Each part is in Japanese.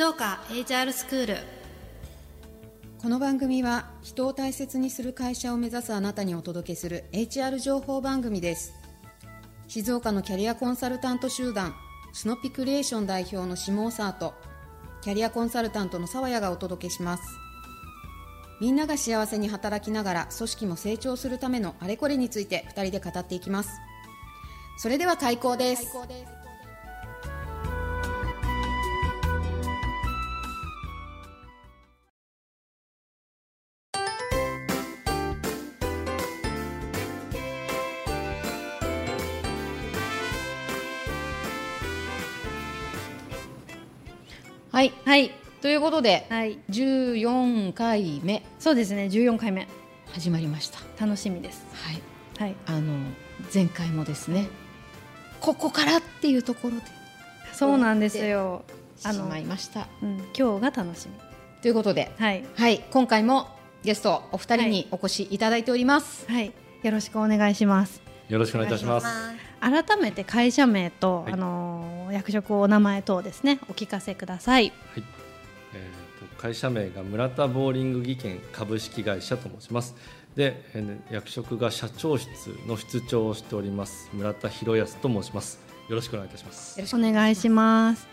静岡 HR スクールこの番組は人を大切にする会社を目指すあなたにお届けする HR 情報番組です。静岡のキャリアコンサルタント集団スノピクリエーション代表の下尾沢とキャリアコンサルタントの沢谷がお届けします。みんなが幸せに働きながら組織も成長するためのあれこれについて2人で語っていきます。それでは開講ですはい。はい。ということではい。14回目。そうですね。14回目。始まりました。楽しみです。はい。はい。あの前回もですねここからっていうところで。そうなんですよ。あのしまいました。うん、今日が楽しみ。ということではい。はい。今回もゲストお二人にお越しいただいております、はい。よろしくお願いします。よろしくお願いいたします。改めて会社名と、はい。あのー役職お名前等ですねお聞かせくださいはい。えー、と会社名が村田ボーリング技研株式会社と申します。で、えーね役職が社長室の室長をしております村田博康と申します。よろしくお願いいたします。よろしくお願いします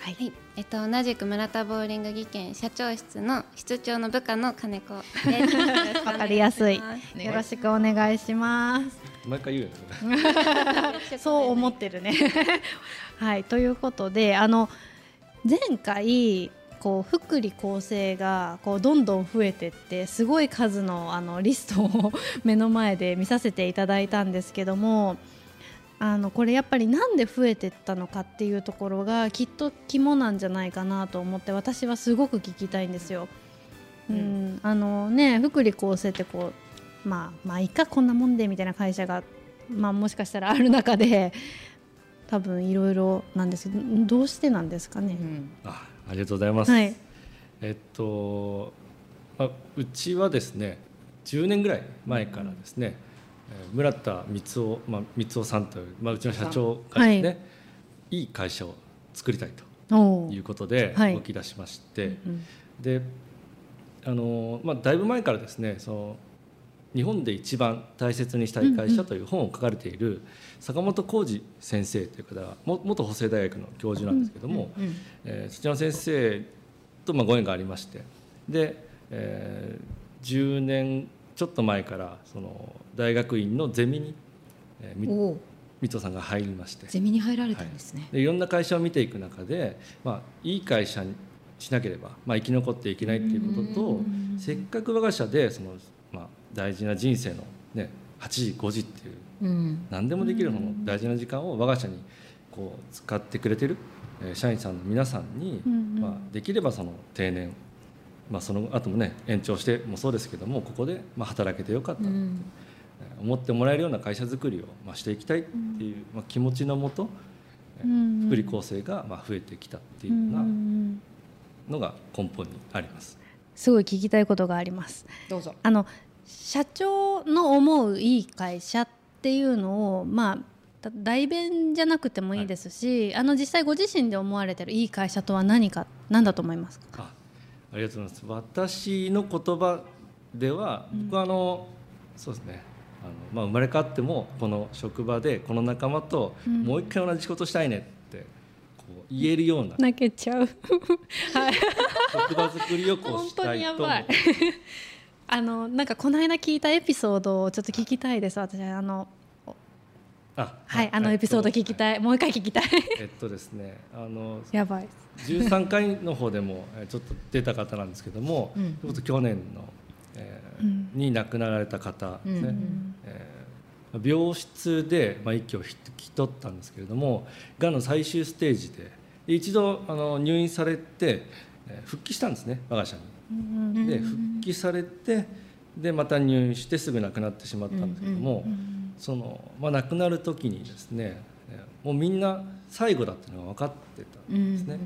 はい、はい、えっと同じく村田ボーリング技研社長室の室長の部下の金子。わかりやすいねよろしくお願いします毎回言うよね。そう思ってるね。はいということであの前回こう福利厚生がこうどんどん増えてってすごい数のあのリストを目の前で見させていただいたんですけどもあのこれやっぱりなんで増えてったのかっていうところがきっと肝なんじゃないかなと思って私はすごく聞きたいんですよ。うん、あのね福利厚生ってこうまあまあいいかこんなもんでみたいな会社がまあもしかしたらある中で多分いろいろなんです。けどどうしてなんですかね。うん。あ、ありがとうございます。はい。えっと、まあ、うちはですね、10年ぐらい前からですね、えー村田光夫、まあ、光夫さんという、まあ、うちの社長がですね、、はい。い会社を作りたいということではい。動き出しまして、うんであの、まあ、だいぶ前からですねその日本で一番大切にしたい会社という本を書かれている坂本浩二先生という方がも元法政大学の教授なんですけども、うんえーそちらの先生とまあご縁がありましてで、えー10年ちょっと前からその大学院のゼミに、えーみおお。三藤さんが入りまして。ゼミに入られたんですね、でいろんな会社を見ていく中で、まあ、いい会社にしなければ、まあ、生き残っていけないっていうこととせっかく我が社でその、まあ、大事な人生の、ね、8時5時っていううん。何でもできるその大事な時間を我が社にこう使ってくれてるえー社員さんの皆さんに、うんうん。まあ、できればその定年、まあ、その後もね延長してもそうですけどもここでまあ働けてよかった、えうん。ー思ってもらえるような会社づくりをまあしていきたいっていう、まあ、気持ちのもと、えーうん福利厚生がまあ増えてきたっていううんうようん。なのが根本にあります。すごい聞きたいことがあります。どうぞ。あの社長の思ういい会社っていうのをまあた代弁じゃなくてもいいですし、あの実際ご自身で思われてるいい会社とは何か何だと思いますか？あありがとうございます私の言葉では僕はあの、そうですねあの、まあ、生まれ変わってもこの職場でこの仲間とうんもう一回同じ仕事したいねってこう言えるような泣けちゃう。はい。職場作りをこうしたいと思うにやばい。あのなんかこの間聞いたエピソードをちょっと聞きたいです。私あのあはいあのエピソード聞きい、たい。もう一回聞きたい。えっとですねあの やばい。13回の方でもえーちょっと出た方なんですけども、うん去年の、えーうんに亡くなられた方ですね、うんえー病室で、まあ、息を引き取ったんですけれどもがんの最終ステージでで一度あの入院されて、えー復帰したんですね我が社に。うんで復帰されてでまた入院してすぐ亡くなってしまったんですけども、そのまあ、亡くなる時にですねえーもうみんな最後だっていうのが分かってたんですね。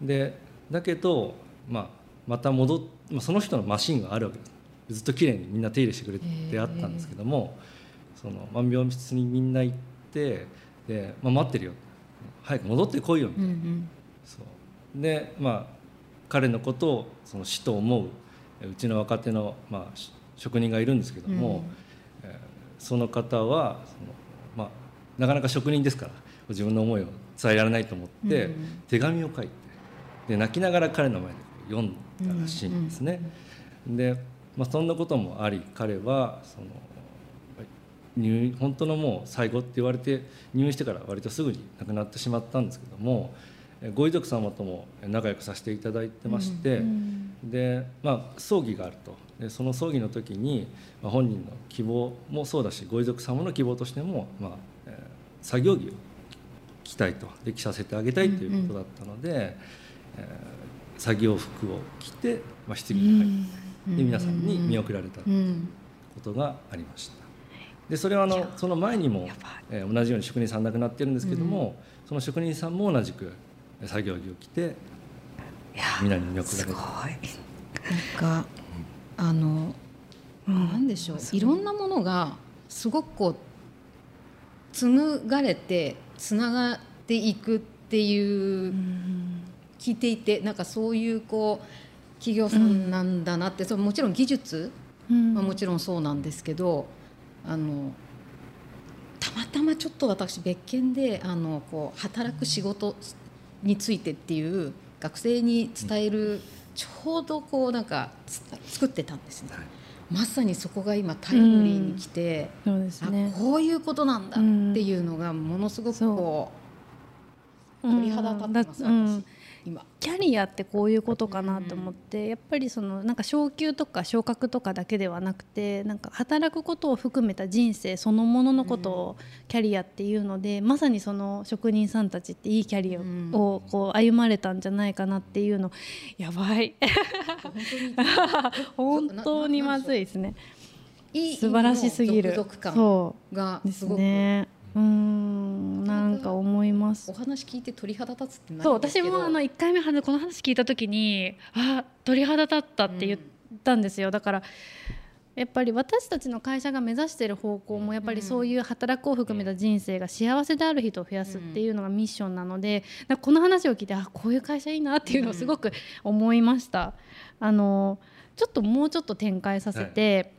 でだけど、まあ、また戻っ、まあ、その人のマシンがあるわけです。ずっときれいにみんな手入れしてくれてあったんですけども、その、まあ、病室にみんな行ってで、まあ、待ってるよ。早く戻ってこいよみたいな。うんうん。そう。でまあ彼のことをその師と思ううちの若手の、まあ、職人がいるんですけども、うん、えー、その方はその、まあ、なかなか職人ですから自分の思いを伝えられないと思って、手紙を書いてで泣きながら彼の前で読んだらしいんですね。で、まあ、そんなこともあり彼はその入院本当のもう最後って言われて入院してから割とすぐに亡くなってしまったんですけどもご遺族様とも仲良くさせていただいてまして、で、まあ、葬儀があると。でその葬儀の時に、まあ、本人の希望もそうだしご遺族様の希望としても、まあえー、作業着を着たいと。で着させてあげたいということだったので、うんうん、えー、作業服を着て、まあ、棺に入ってで皆さんに見送られたことがありました。でそれはあのその前にも、えー、同じように職人さん亡くなってるんですけども、うん、その職人さんも同じく作業着を着て皆に見送られた。なんかあの、うん、なんでしょう。いろんなものがすごくこう紡がれてつながっていくっていう、聞いていてなんかそういうこう企業さんなんだなって、そもちろん技術はもちろんそうなんですけどあのたまたまちょっと私別件であのこう働く仕事についてっていう学生に伝える、ちょうどこうなんか作ってたんですね。まさにそこが今タイムリーに来て、うん、そうですね、こういうことなんだっていうのがものすごくこう鳥肌立ってます、私。今キャリアってこういうことかなと思って、うん、やっぱりそのなんか昇給とか昇格とかだけではなくてなんか働くことを含めた人生そのもののことをキャリアっていうので、うん、まさにその職人さんたちっていいキャリアをこう歩まれたんじゃないかなっていうのやばい本当にまずいですね。素晴らしすぎる。そうがすごくね。うんなんか思います。お話聞いて鳥肌立つってそう私もあの1回目この話聞いた時にあ鳥肌立ったって言ったんですよ、うん、だからやっぱり私たちの会社が目指している方向もやっぱりそういう働くを含めた人生が幸せである人を増やすっていうのがミッションなのでこの話を聞いてあこういう会社いいなっていうのをすごく思いました。あのちょっともうちょっと展開させて、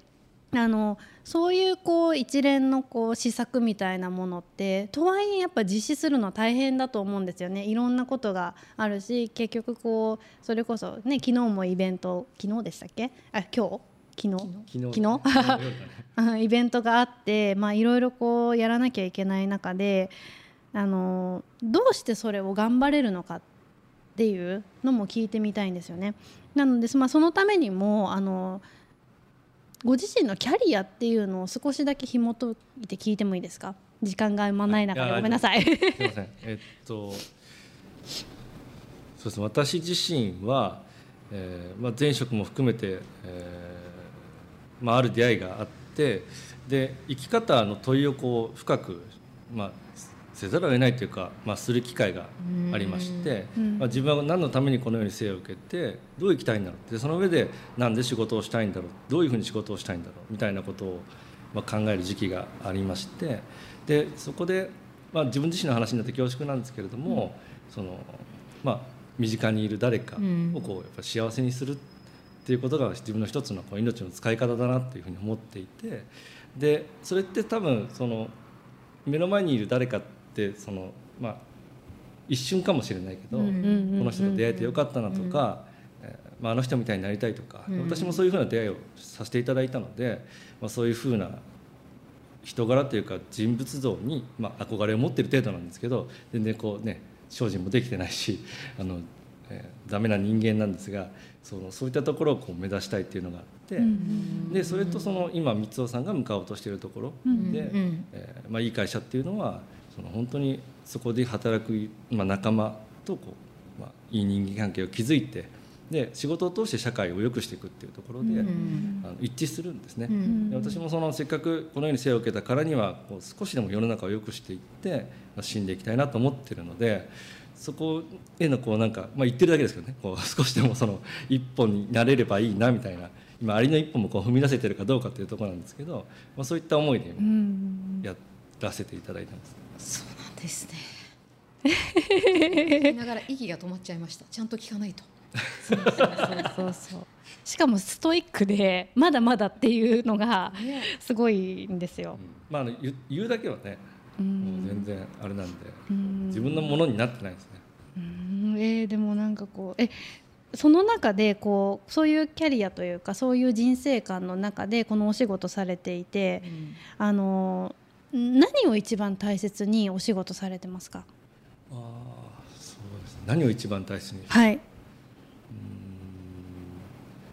あのそういうこう一連のこう施策みたいなものってとはいえやっぱ実施するの大変だと思うんですよね。いろんなことがあるし結局こうそれこそね昨日もイベント昨日でしたっけ？あ今日？昨日？昨日。イベントがあってまあいろいろこうやらなきゃいけない中であのどうしてそれを頑張れるのかっていうのも聞いてみたいんですよね。なので、まあ、そのためにもあのご自身のキャリアっていうのを少しだけ紐解いて聞いてもいいですか？時間がまない中でごめんなさい。すみません。えっとそうです私自身は、えーまあ、前職も含めて、えーまあ、ある出会いがあってで生き方の問いをこう深く、まあ、せざるを得ないというか、まあ、する機会がありまして、まあ、自分は何のためにこのように生を受けてどう生きたいんだろうってその上で何で仕事をしたいんだろうどういうふうに仕事をしたいんだろうみたいなことを、まあ、考える時期がありましてでそこで、まあ、自分自身の話になって恐縮なんですけれども、うん、そのまあ、身近にいる誰かをこうやっぱ幸せにするっていうことが自分の一つのこう命の使い方だなっていうふうに思っていてでそれって多分その目の前にいる誰かってそのまあ一瞬かもしれないけど、この人と出会えてよかったなとか、まあ、あの人みたいになりたいとか、私もそういうふうな出会いをさせていただいたので、まあ、そういうふうな人柄というか人物像に、まあ、憧れを持ってる程度なんですけど全然こうね精進もできてないし あの、えー、ダメな人間なんですがそのそういったところをこう目指したいっていうのがあって、でそれとその今三尾さんが向かおうとしているところで、えーまあ、いい会社っていうのはその本当にそこで働く、まあ、仲間とこう、まあ、いい人間関係を築いてで仕事を通して社会を良くしていくっていうところで、うん、あの一致するんですね、うん、私もそのせっかくこのように生を受けたからにはこう少しでも世の中を良くしていって死んでいきたいなと思ってるのでそこへのこうなんか、まあ、言ってるだけですけどね。こう 少しでもその一本になれればいいなみたいな今ありの一本もこう踏み出せてるかどうかというところなんですけど、まあ、そういった思いでやらせていただいてます。そうなんですね。聞きながら息が止まっちゃいました。ちゃんと聞かないと。そうそうそうそうしかもストイックでまだまだっていうのがすごいんですよ。うんまああの言う言うだけはね、うもうん全然あれなんで、うん自分のものになってないですね。うんえーでもなんかこうえその中でこうそういうキャリアというかそういう人生観の中でこのお仕事されていて、あの何を一番大切にお仕事されてますか？ああそうですね。何を一番大切に？はい。ま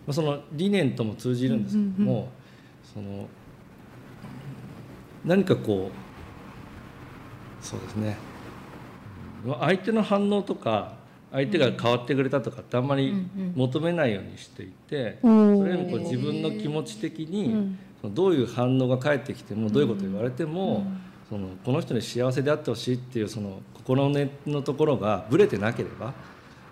あ、その理念とも通じるんですけども、うんうんその何かこうそうですね。相手の反応とか相手が変わってくれたとかってあんまり求めないようにしていて、うんそれよりもこう自分の気持ち的に、どういう反応が返ってきてもどういうこと言われても、そのこの人に幸せであってほしいっていうその心根のところがぶれてなければ、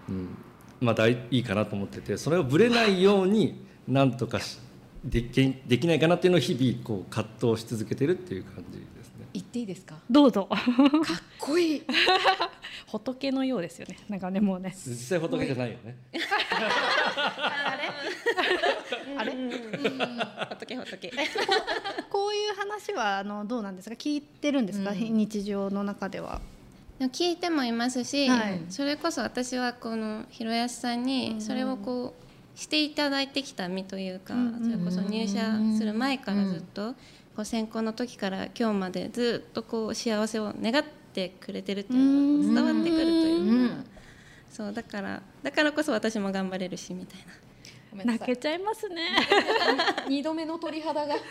うん、まあ大いいかなと思っててそれをぶれないようになんとかしできできないかなっていうのを日々こう葛藤し続けてるっていう感じですね。言っていいですか？どうぞ。かっこいい。仏のようですよね。なんかねもうね。実際仏じゃないよね。あれ？仏仏。こういう話はあのどうなんですか？聞いてるんですか、うん。日常の中では。聞いてもいますし、はい。それこそ私はこの広安さんにそれをこうしていただいてきた身というか、うんそれこそ入社する前からずっと、こう選考の時から今日までずっとこう幸せを願ってくれてるっていうのが伝わってくるというか、そうだからだからこそ私も頑張れるしみたいな。泣けちゃいますね。二度目の鳥肌が。素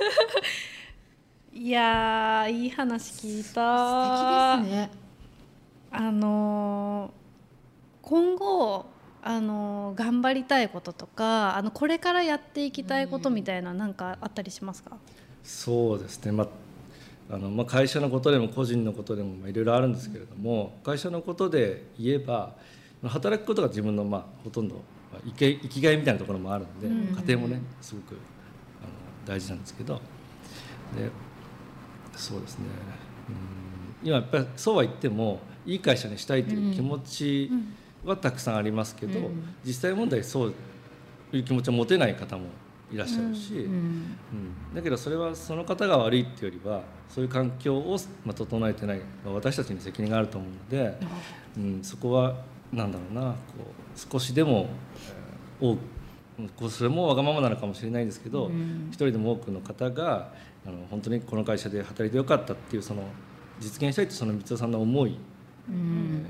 いやーいい話聞い敵たですね。あのー今後あのー頑張りたいこととかあのこれからやっていきたいことみたいななんかあったりしますか、そうですね、まああのまあ、会社のことでも個人のことでもまあいろいろあるんですけれども会社のことで言えば働くことが自分のまあほとんどまあ生き生きがいみたいなところもあるんで、うん。家庭もねすごくあの大事なんですけど。でそうですね。うん。今やっぱりそうは言ってもいい会社にしたいという気持ちはたくさんありますけど、うん。実際問題そういう気持ちを持てない方もいらっしゃるし。うん。うん、だけどそれはその方が悪いっていうよりはそういう環境を、まあ、整えてない、まあ、私たちに責任があると思うので、うん、そこはなんだろうなこう少しでも、えー。多くそれもわがままなのかもしれないですけど、うん。一人でも多くの方があの本当にこの会社で働いてよかったっていうその実現したいとその三代さんの思いうん。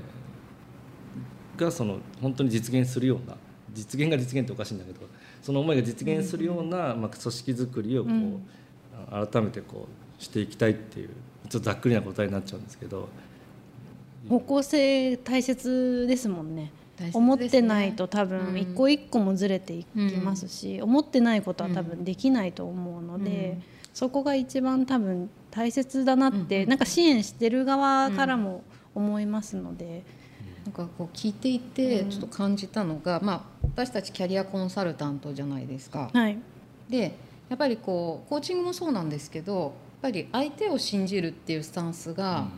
がその本当に実現するような実現が実現っておかしいんだけどその思いが実現するような、まあ、組織づくりをこう、改めてこうしていきたいっていうちょっとざっくりな答えになっちゃうんですけど方向性大切ですもんね。ね。思ってないと多分うん。一個一個もずれていきますし、思ってないことは多分できないと思うので、うん。そこが一番多分大切だなって、うんなんか支援してる側からも思いますので、なんかこう聞いていてうん。ちょっと感じたのが、まあ、私たちキャリアコンサルタントじゃないですか。はい、でやっぱりこうコーチングもそうなんですけどやっぱり相手を信じるっていうスタンスが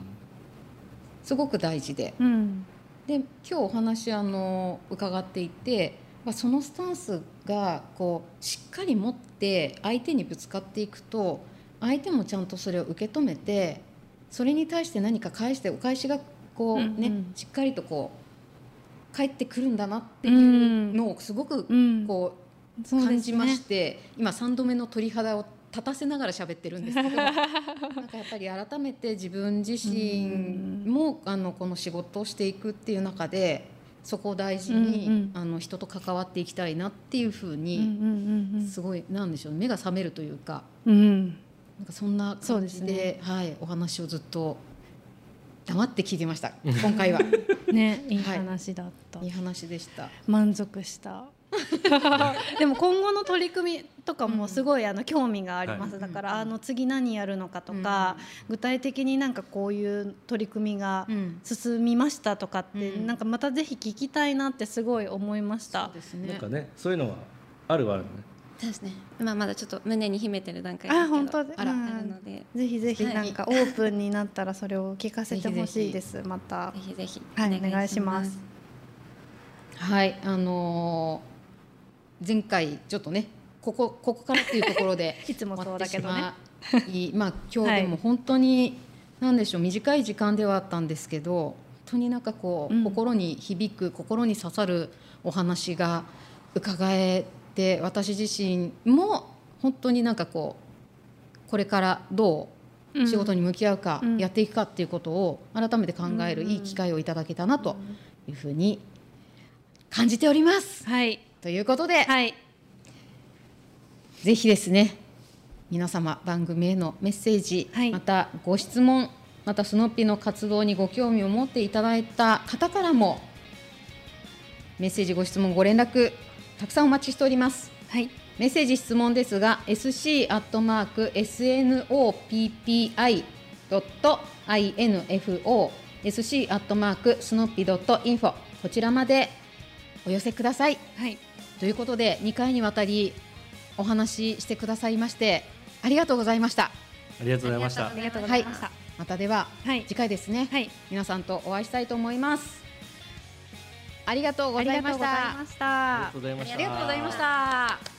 すごく大事で。うん。で今日お話あの伺っていて、まあ、そのスタンスがこうしっかり持って相手にぶつかっていくと相手もちゃんとそれを受け止めてそれに対して何か返してお返しがこうね、うんうん。しっかりとこう返ってくるんだなっていうのをすごくうん。こう感じまして、今3度目の鳥肌を立たせながら喋ってるんですけど なんかやっぱり改めて自分自身もあのこの仕事をしていくっていう中でそこを大事に、うんうんあの人と関わっていきたいなっていうふううんに、うんうんすごいなんでしょう目が覚めるというかうんうん。なんかそんなそう感じでね。はい、お話をずっと黙って聞いてました 今回は。ねいいはい。話だった、いい話でした。満足した でも今後の取り組みとかもすごいあの興味があります、はい。だからあの次何やるのかとか、具体的になんかこういう取り組みがうん。進みましたとかって、うん。なんかまたぜひ聞きたいなってすごい思いました。そう。ですね。なんかねそういうのはあるはあるね。そうですね。まあまだちょっと胸に秘めてる段階ですけどあ本当であらうん。あるので。ぜひぜひはい。なんかオープンになったらそれを聞かせてほしいです。また。ぜひぜひ。はいお願いします。はいあのー前回ちょっとねここここからっていうところで いつもそうだけどね。まあ今日でも本当に、なんでしょう短い時間ではあったんですけど本当になんかこう、うん心に響く心に刺さるお話が伺えて私自身も本当になんかこうこれからどう仕事に向き合うか、うんやっていくかっていうことを改めて考えるいい機会をいただけたなというふうに感じております。はいということで、はい。ぜひですね皆様番組へのメッセージ、はい。またご質問またスノッピーの活動にご興味を持っていただいた方からもメッセージご質問ご連絡たくさんお待ちしております。はい。メッセージ質問ですが sc アットマーク snoppi.info sc アットマークスノッピドットインフォこちらまでお寄せください。はい。ということで2回にわたりお話ししてくださいましてありがとうございました。ありがとうございました。ありがとうございました。またでははい。次回ですね、はい。皆さんとお会いしたいと思います。ありがとうございました。ありがとうございました。ありがとうございました